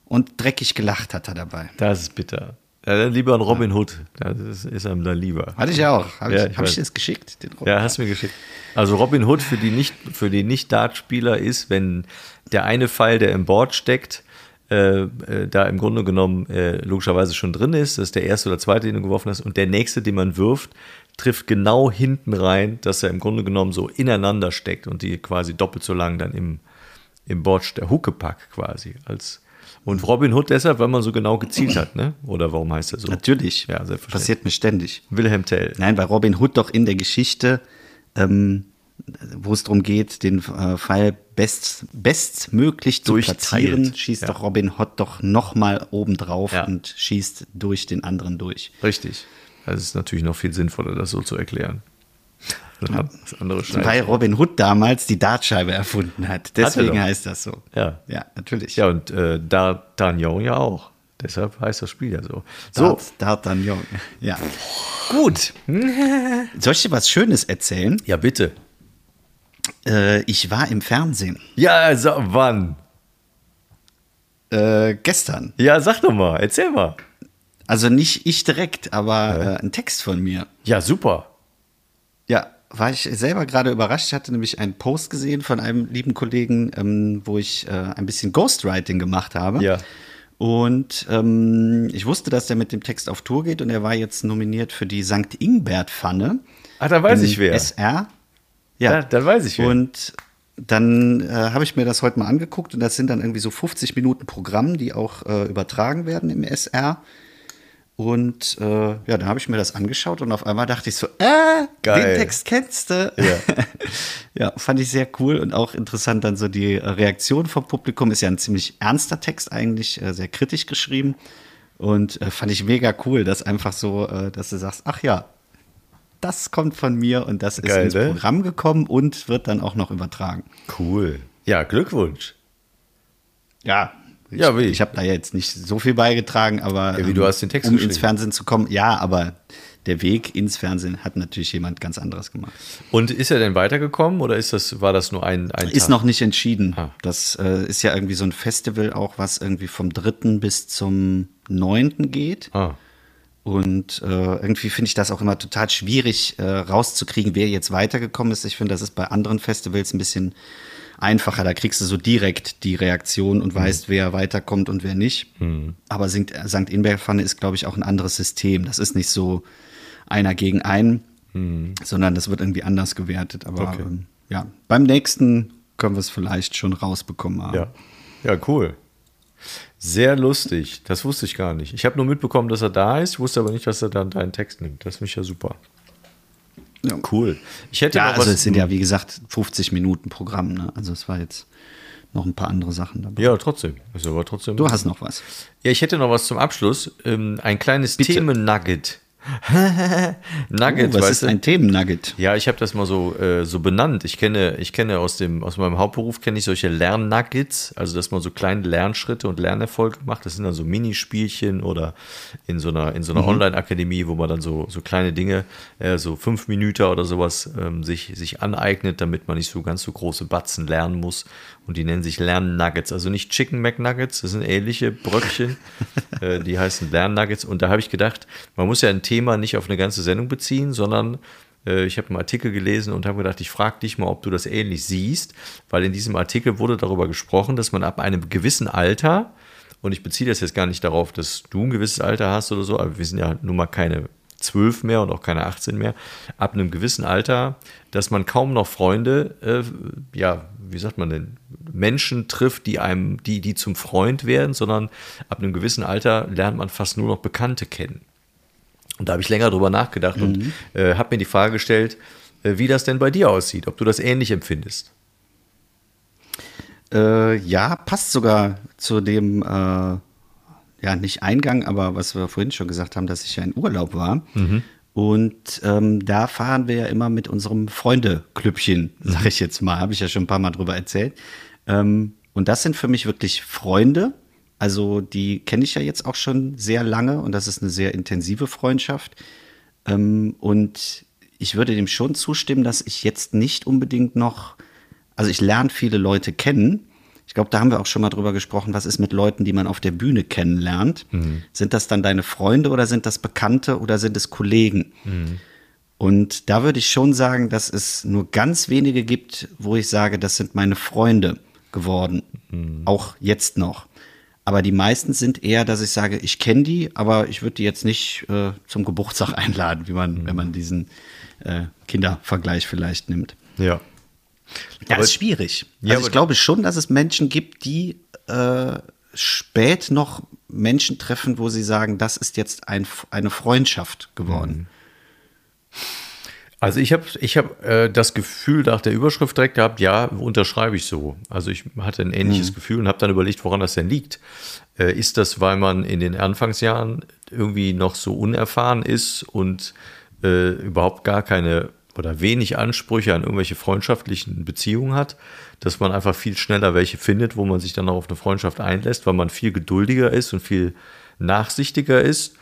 Und dreckig gelacht hat er dabei. Das ist bitter. Ja, lieber ein Robin Hood. Das ist, ist einem dann lieber. Hatte ich auch. Habe Ja, ich, ich hab ich das geschickt? Den Ja, hast du mir geschickt. Also Robin Hood für die nicht für die nicht Dartspieler ist, wenn der eine Pfeil, der im Board steckt, äh, äh, da im Grunde genommen äh, logischerweise schon drin ist, das ist der erste oder zweite, den du geworfen hast, und der nächste, den man wirft, trifft genau hinten rein, dass er im Grunde genommen so ineinander steckt und die quasi doppelt so lang dann im, im Board, der Huckepack quasi als und Robin Hood deshalb, weil man so genau gezielt hat, ne? Oder warum heißt er so? Natürlich. Ja, selbstverständlich. Passiert mir ständig. Wilhelm Tell. Nein, weil Robin Hood doch in der Geschichte, ähm, wo es darum geht, den äh, Pfeil best, bestmöglich zu platzieren, schießt Ja. doch Robin Hood doch nochmal oben drauf Ja. und schießt durch den anderen durch. Richtig. Das ist natürlich noch viel sinnvoller, das so zu erklären. Hat. Weil Robin Hood damals die Dartscheibe erfunden hat. Deswegen doch. heißt das so. Ja. Ja, natürlich. Ja, und äh, D'Artagnan ja auch. Deshalb heißt das Spiel ja so. So, Dart, D'Artagnan. Ja. Gut. Soll ich dir was Schönes erzählen? ja, bitte. Äh, ich war im Fernsehen. Ja, also, wann? Äh, gestern. Ja, sag doch mal, erzähl mal. Also nicht ich direkt, aber äh, ein Text von mir. Ja, super. Ja, war ich selber gerade überrascht. Ich hatte nämlich einen Post gesehen von einem lieben Kollegen, ähm, wo ich äh, ein bisschen Ghostwriting gemacht habe. Ja. Und ähm, ich wusste, dass der mit dem Text auf Tour geht und er war jetzt nominiert für die St. Ingbert-Pfanne. Ah, da weiß ich wer. SR. Ja, dann weiß ich wer. Und dann äh, habe ich mir das heute mal angeguckt und das sind dann irgendwie so 50 Minuten Programm, die auch äh, übertragen werden im SR. Und äh, ja, dann habe ich mir das angeschaut und auf einmal dachte ich so, äh, Geil. den Text kennst du. Ja. ja, fand ich sehr cool und auch interessant dann so die Reaktion vom Publikum. Ist ja ein ziemlich ernster Text eigentlich, äh, sehr kritisch geschrieben. Und äh, fand ich mega cool, dass einfach so, äh, dass du sagst, ach ja, das kommt von mir und das Geil, ist ins ne? Programm gekommen und wird dann auch noch übertragen. Cool. Ja, Glückwunsch. Ja. Ich, Ja, wie? ich habe da jetzt nicht so viel beigetragen, aber Ja, wie, du hast den Text um ins. Fernsehen zu kommen, ja, aber der Weg ins Fernsehen hat natürlich jemand ganz anderes gemacht. Und ist er denn weitergekommen oder ist das, war das nur ein, ein Ist Tag? noch nicht entschieden. Ah. Das äh, ist ja irgendwie so ein Festival auch, was irgendwie vom 3. bis zum 9. geht. Ah. Und äh, irgendwie finde ich das auch immer total schwierig äh, rauszukriegen, wer jetzt weitergekommen ist. Ich finde, das ist bei anderen Festivals ein bisschen einfacher. Da kriegst du so direkt die Reaktion und weißt, wer weiterkommt und wer nicht. Aber St. Inberg-Pfanne ist, glaube ich, auch ein anderes System. Das ist nicht so einer gegen einen, sondern das wird irgendwie anders gewertet. Aber Okay. ähm, ja, beim nächsten können wir es vielleicht schon rausbekommen haben. Ja. Ja, cool. Sehr lustig. Das wusste ich gar nicht. Ich habe nur mitbekommen, dass er da ist, wusste aber nicht, dass er dann deinen Text nimmt. Das finde ich ja super. Ja. Cool. Ich hätte Ja, also es sind ja, wie gesagt, 50 Minuten Programm. Ne? Also es war jetzt noch ein paar andere Sachen dabei. ja, trotzdem. Ist aber trotzdem. Du hast noch was. Ja, ich hätte noch was zum Abschluss. Ähm, ein kleines Bitte. Themen-Nugget. Nugget, Oh, was ist du? ein Themennugget? Ja, ich habe das mal so, äh, so benannt. Ich kenne, ich kenne aus, dem, aus meinem Hauptberuf kenne ich solche Lernnuggets, also dass man so kleine Lernschritte und Lernerfolge macht. Das sind dann so Minispielchen oder in so einer, in so einer Online-Akademie, wo man dann so, so kleine Dinge, äh, so fünf Minuten oder sowas ähm, sich, sich aneignet, damit man nicht so ganz so große Batzen lernen muss. Und die nennen sich Lernnuggets, also nicht Chicken McNuggets, das sind ähnliche Bröckchen, äh, die heißen Lernnuggets. Und da habe ich gedacht, man muss ja ein Thema nicht auf eine ganze Sendung beziehen, sondern Äh, ich habe einen Artikel gelesen und habe gedacht, ich frage dich mal, ob du das ähnlich siehst, weil in diesem Artikel wurde darüber gesprochen, dass man ab einem gewissen Alter, und ich beziehe das jetzt gar nicht darauf, dass du ein gewisses Alter hast oder so, aber wir sind ja nun mal keine 12 mehr und auch keine 18 mehr, ab einem gewissen Alter, dass man kaum noch Freunde, äh, ja, wie sagt man denn, Menschen trifft, die einem, die, die zum Freund werden, sondern ab einem gewissen Alter lernt man fast nur noch Bekannte kennen. Und da habe ich länger drüber nachgedacht mhm. und äh, habe mir die Frage gestellt, äh, wie das denn bei dir aussieht, ob du das ähnlich empfindest. Äh, ja, passt sogar zu dem, äh, ja, nicht Eingang, aber was wir vorhin schon gesagt haben, dass ich ja in Urlaub war. Mhm. Und ähm, da fahren wir ja immer mit unserem Freunde-Klüppchen, sag ich jetzt mal, habe ich ja schon ein paar Mal drüber erzählt. Ähm, und das sind für mich wirklich Freunde, also die kenne ich ja jetzt auch schon sehr lange und das ist eine sehr intensive Freundschaft. Ähm, und ich würde dem schon zustimmen, dass ich jetzt nicht unbedingt noch, also ich lerne viele Leute kennen. Ich glaube, da haben wir auch schon mal drüber gesprochen, was ist mit Leuten, die man auf der Bühne kennenlernt. Mhm. Sind das dann deine Freunde oder sind das Bekannte oder sind es Kollegen? Mhm. Und da würde ich schon sagen, dass es nur ganz wenige gibt, wo ich sage, das sind meine Freunde geworden. Mhm. Auch jetzt noch. Aber die meisten sind eher, dass ich sage, ich kenne die, aber ich würde die jetzt nicht äh, zum Geburtstag einladen, wie man, mhm. wenn man diesen äh, Kindervergleich vielleicht nimmt. Ja. Ja, aber, ist schwierig. Ja, also ich glaube schon, dass es Menschen gibt, die äh, spät noch Menschen treffen, wo sie sagen, das ist jetzt ein, eine Freundschaft geworden. Mhm. Also ich habe ich hab, äh, das Gefühl nach der Überschrift direkt gehabt, ja, unterschreibe ich so. Also ich hatte ein ähnliches mhm. Gefühl und habe dann überlegt, woran das denn liegt. Äh, ist das, weil man in den Anfangsjahren irgendwie noch so unerfahren ist und äh, überhaupt gar keine oder wenig Ansprüche an irgendwelche freundschaftlichen Beziehungen hat, dass man einfach viel schneller welche findet, wo man sich dann auch auf eine Freundschaft einlässt, weil man viel geduldiger ist und viel nachsichtiger ist?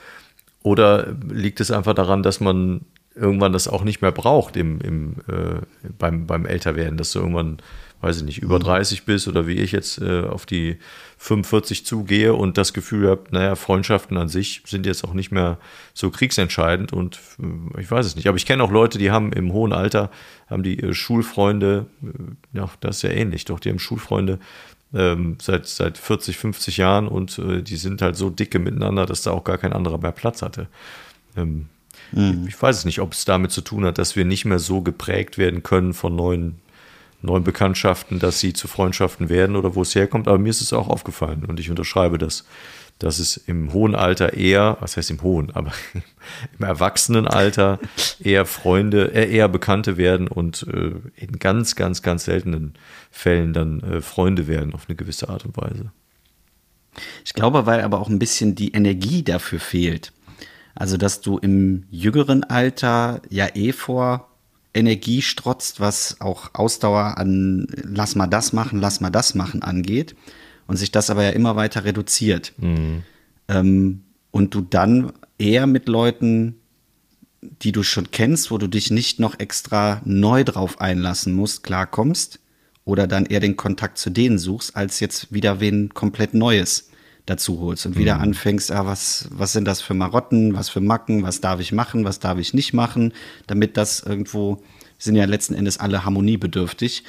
Oder liegt es einfach daran, dass man irgendwann das auch nicht mehr braucht im, im, äh, beim, beim Älterwerden, dass du irgendwann, weiß ich nicht, über 30 mhm. bist oder wie ich jetzt äh, auf die 45 zugehe und das Gefühl habe, naja, Freundschaften an sich sind jetzt auch nicht mehr so kriegsentscheidend und äh, ich weiß es nicht. Aber ich kenne auch Leute, die haben im hohen Alter, haben die äh, Schulfreunde, äh, ja, das ist ja ähnlich, doch, die haben Schulfreunde, ähm, seit, seit 40, 50 Jahren und äh, die sind halt so dicke miteinander, dass da auch gar kein anderer mehr Platz hatte. Ähm, Mhm. Ich weiß es nicht, ob es damit zu tun hat, dass wir nicht mehr so geprägt werden können von neuen, neuen Bekanntschaften, dass sie zu Freundschaften werden oder wo es herkommt. Aber mir ist es auch aufgefallen und ich unterschreibe das, dass es im hohen Alter eher, was heißt im hohen, aber im Erwachsenenalter eher Freunde, äh, eher Bekannte werden und äh, in ganz, ganz, ganz seltenen Fällen dann äh, Freunde werden auf eine gewisse Art und Weise. Ich glaube, weil aber auch ein bisschen die Energie dafür fehlt. Also, dass du im jüngeren Alter ja eh vor Energie strotzt, was auch Ausdauer an lass mal das machen, lass mal das machen angeht. Und sich das aber ja immer weiter reduziert. Mhm. Ähm, und du dann eher mit Leuten, die du schon kennst, wo du dich nicht noch extra neu drauf einlassen musst, klarkommst. Oder dann eher den Kontakt zu denen suchst, als jetzt wieder wen komplett Neues dazu holst und wieder mhm. anfängst, ah, was, was sind das für Marotten, was für Macken, was darf ich machen, was darf ich nicht machen, damit das irgendwo, sind ja letzten Endes alle harmoniebedürftig,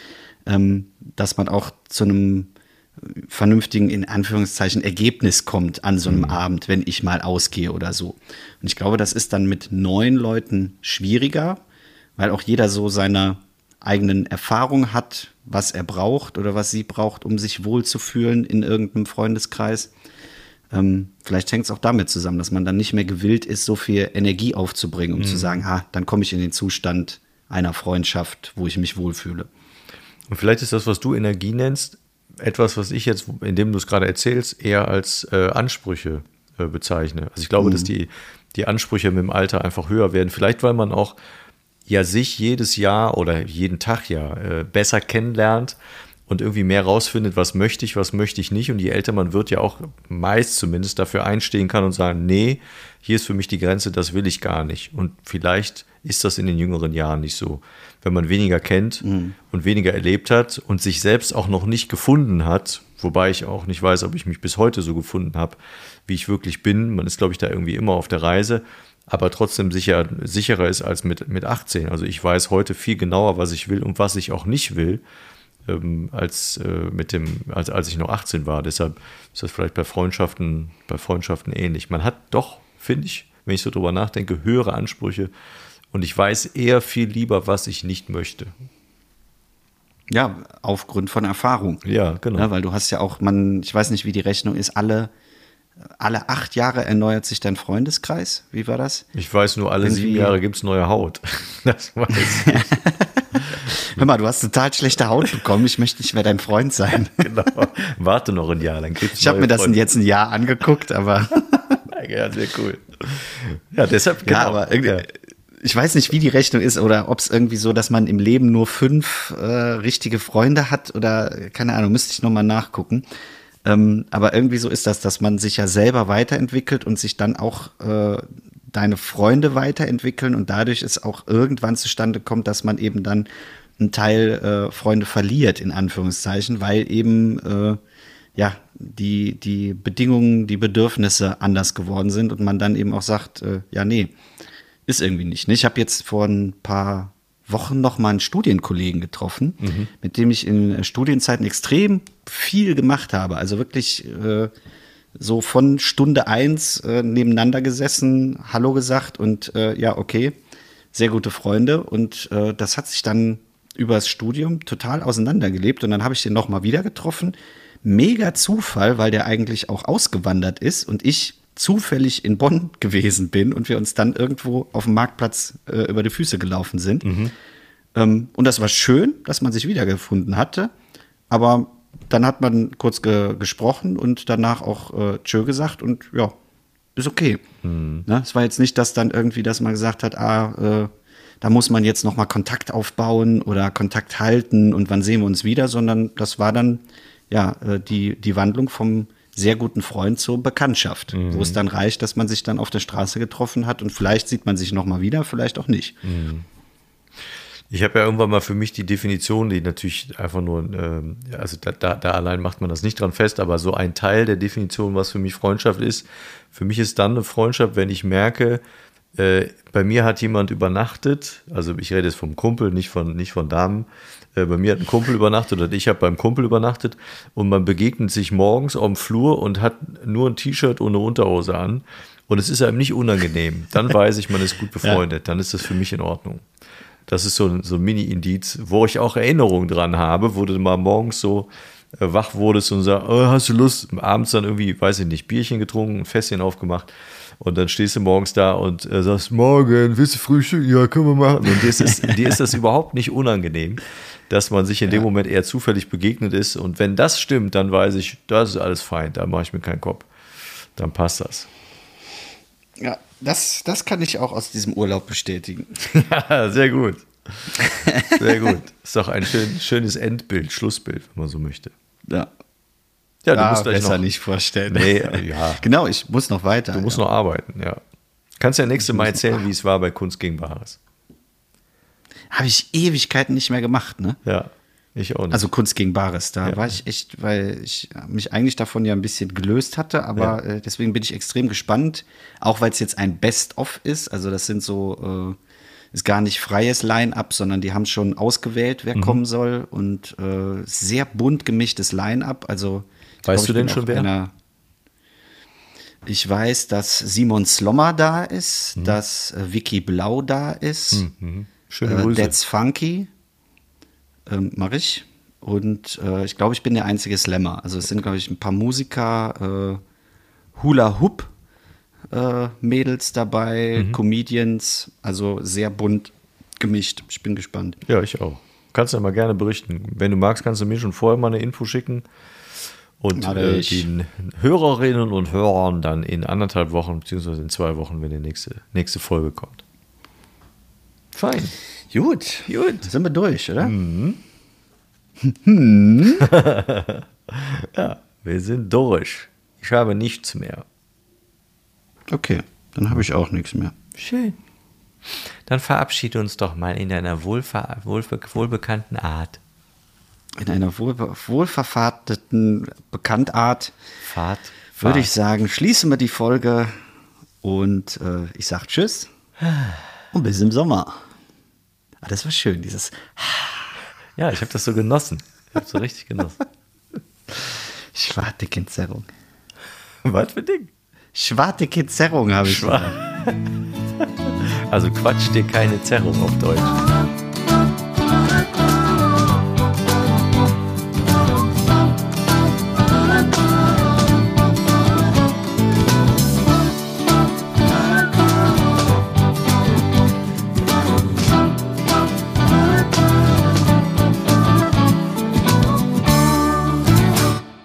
ähm, dass man auch zu einem vernünftigen, in Anführungszeichen, Ergebnis kommt an so einem mhm. Abend, wenn ich mal ausgehe oder so. Und ich glaube, das ist dann mit neun Leuten schwieriger, weil auch jeder so seine eigenen Erfahrungen hat, was er braucht oder was sie braucht, um sich wohlzufühlen in irgendeinem Freundeskreis. Ähm, vielleicht hängt es auch damit zusammen, dass man dann nicht mehr gewillt ist, so viel Energie aufzubringen, um mhm. zu sagen, ha, dann komme ich in den Zustand einer Freundschaft, wo ich mich wohlfühle. Und vielleicht ist das, was du Energie nennst, etwas, was ich jetzt, indem du es gerade erzählst, eher als äh, Ansprüche äh, bezeichne. Also ich glaube, mhm. dass die, die Ansprüche mit dem Alter einfach höher werden. Vielleicht, weil man auch ja sich jedes Jahr oder jeden Tag ja äh, besser kennenlernt und irgendwie mehr rausfindet, was möchte ich, was möchte ich nicht. Und je älter man wird, ja auch meist zumindest dafür einstehen kann und sagen, nee, hier ist für mich die Grenze, das will ich gar nicht. Und vielleicht ist das in den jüngeren Jahren nicht so. Wenn man weniger kennt mhm. und weniger erlebt hat und sich selbst auch noch nicht gefunden hat, wobei ich auch nicht weiß, ob ich mich bis heute so gefunden habe, wie ich wirklich bin. Man ist, glaube ich, da irgendwie immer auf der Reise. Aber trotzdem sicher, sicherer ist als mit, mit 18. Also ich weiß heute viel genauer, was ich will und was ich auch nicht will, ähm, als, äh, mit dem, als, als ich noch 18 war. Deshalb ist das vielleicht bei Freundschaften, bei Freundschaften ähnlich. Man hat doch, finde ich, wenn ich so drüber nachdenke, höhere Ansprüche und ich weiß eher viel lieber, was ich nicht möchte. Ja, aufgrund von Erfahrung. Ja, genau. Ja, weil du hast ja auch, man, ich weiß nicht, wie die Rechnung ist, alle, alle acht Jahre erneuert sich dein Freundeskreis. Wie war das? Ich weiß nur, alle Irgendwie- sieben Jahre gibt es neue Haut. Das weiß ich. Hör mal, du hast total schlechte Haut bekommen. Ich möchte nicht mehr dein Freund sein. genau. Warte noch ein Jahr, dann kriegst du Ich habe mir das Freunde. jetzt ein Jahr angeguckt, aber Ja, sehr cool. Ja, deshalb, genau. ja, aber irgendwie, ich weiß nicht, wie die Rechnung ist oder ob es irgendwie so, dass man im Leben nur fünf äh, richtige Freunde hat oder keine Ahnung, müsste ich nochmal nachgucken. Ähm, aber irgendwie so ist das, dass man sich ja selber weiterentwickelt und sich dann auch äh, deine Freunde weiterentwickeln und dadurch es auch irgendwann zustande kommt, dass man eben dann einen Teil äh, Freunde verliert, in Anführungszeichen, weil eben äh, ja die, die Bedingungen, die Bedürfnisse anders geworden sind und man dann eben auch sagt, äh, ja, nee, ist irgendwie nicht. Ne? Ich habe jetzt vor ein paar Wochen noch mal einen Studienkollegen getroffen, mit dem ich in äh, Studienzeiten extrem viel gemacht habe. Also wirklich äh, so von Stunde eins äh, nebeneinander gesessen, Hallo gesagt und äh, ja, okay, sehr gute Freunde. Und äh, das hat sich dann übers Studium total auseinandergelebt. Und dann habe ich den noch mal wieder getroffen. Mega Zufall, weil der eigentlich auch ausgewandert ist und ich zufällig in Bonn gewesen bin und wir uns dann irgendwo auf dem Marktplatz äh, über die Füße gelaufen sind. Ähm, und das war schön, dass man sich wiedergefunden hatte. Aber dann hat man kurz ge gesprochen und danach auch äh, Tschö gesagt und ja, ist okay. Ne? Es war jetzt nicht, dass dann irgendwie, dass man gesagt hat, ah, äh, da muss man jetzt noch mal Kontakt aufbauen oder Kontakt halten und wann sehen wir uns wieder, sondern das war dann ja äh, die, die Wandlung vom sehr guten Freund zur Bekanntschaft, wo es dann reicht, dass man sich dann auf der Straße getroffen hat und vielleicht sieht man sich noch mal wieder, vielleicht auch nicht. Ich habe ja irgendwann mal für mich die Definition, die natürlich einfach nur, ähm, also da, da, da allein macht man das nicht dran fest, aber so ein Teil der Definition, was für mich Freundschaft ist, für mich ist dann eine Freundschaft, wenn ich merke, äh, bei mir hat jemand übernachtet, also ich rede jetzt vom Kumpel, nicht von, nicht von Damen, äh, bei mir hat ein Kumpel übernachtet oder ich habe beim Kumpel übernachtet. Und man begegnet sich morgens auf dem Flur und hat nur ein T-Shirt ohne Unterhose an. Und es ist einem nicht unangenehm, dann weiß ich, man ist gut befreundet, dann ist das für mich in Ordnung. Das ist so, ein- so ein Mini-Indiz, wo ich auch Erinnerungen dran habe, wo du mal morgens so äh, wach wurdest und sagst, oh, hast du Lust? Abends dann irgendwie, weiß ich nicht, Bierchen getrunken, ein Fässchen aufgemacht und dann stehst du morgens da und äh, sagst, morgen, willst du frühstücken? Ja, können wir machen. Und dir ist, es, dir ist das überhaupt nicht unangenehm, dass man sich in dem Moment eher zufällig begegnet ist. Und wenn das stimmt, dann weiß ich, das ist alles fein, da mache ich mir keinen Kopf. Dann passt das. Ja, das, das kann ich auch aus diesem Urlaub bestätigen. Ja, sehr gut. Sehr gut. Ist doch ein schön, schönes Endbild, Schlussbild, wenn man so möchte. Ja. Ja, du Ah, musst besser noch, nicht vorstellen. Nee, ja. Genau, ich muss noch weiter. Du musst ja. noch arbeiten, ja. Kannst ja nächstes Mal erzählen, wie es war bei Kunst gegen Bares. Habe ich Ewigkeiten nicht mehr gemacht, ne? Ja, ich auch nicht. Also Kunst gegen Bares, da Ja. war ich echt, weil ich mich eigentlich davon ja ein bisschen gelöst hatte, aber äh, deswegen bin ich extrem gespannt, auch weil es jetzt ein Best-of ist. Also das sind so, äh, ist gar nicht freies Line-up, sondern die haben schon ausgewählt, Mhm. wer kommen soll und äh, sehr bunt gemischtes Line-up. Also Weißt du denn schon wer? einer- ich weiß, dass Simon Slommer da ist, dass äh, Vicky Blau da ist. Mhm. Schöne Äh, Grüße. That's Funky ähm, mache ich. Und äh, ich glaube, ich bin der einzige Slammer. Also es sind, glaube ich, ein paar Musiker, äh, Hula Hoop äh, Mädels dabei, Mhm. Comedians, also sehr bunt gemischt. Ich bin gespannt. Ja, ich auch. Kannst ja mal gerne berichten. Wenn du magst, kannst du mir schon vorher mal eine Info schicken. Und äh, den Hörerinnen und Hörern dann in anderthalb Wochen, beziehungsweise in zwei Wochen, wenn die nächste, nächste Folge kommt. Fein. Gut, gut. Sind wir durch, oder? Wir sind durch. Ich habe nichts mehr. Okay, dann habe ich auch nichts mehr. Schön. Dann verabschiede uns doch mal in deiner wohlbe wohlbekannten Art. In einer wohl, wohlverfahrteten Bekanntart Fahrt. würde Fahrt. ich sagen, schließen wir die Folge Und äh, ich sag Tschüss und bis im Sommer. Ah, das war schön, dieses Ja, ich habe das so genossen. Ich habe so richtig genossen. Schwartekinzerrung. Was für Ding? Schwartekinzerrung habe ich. Schwa- Also quatsch dir keine Zerrung auf Deutsch.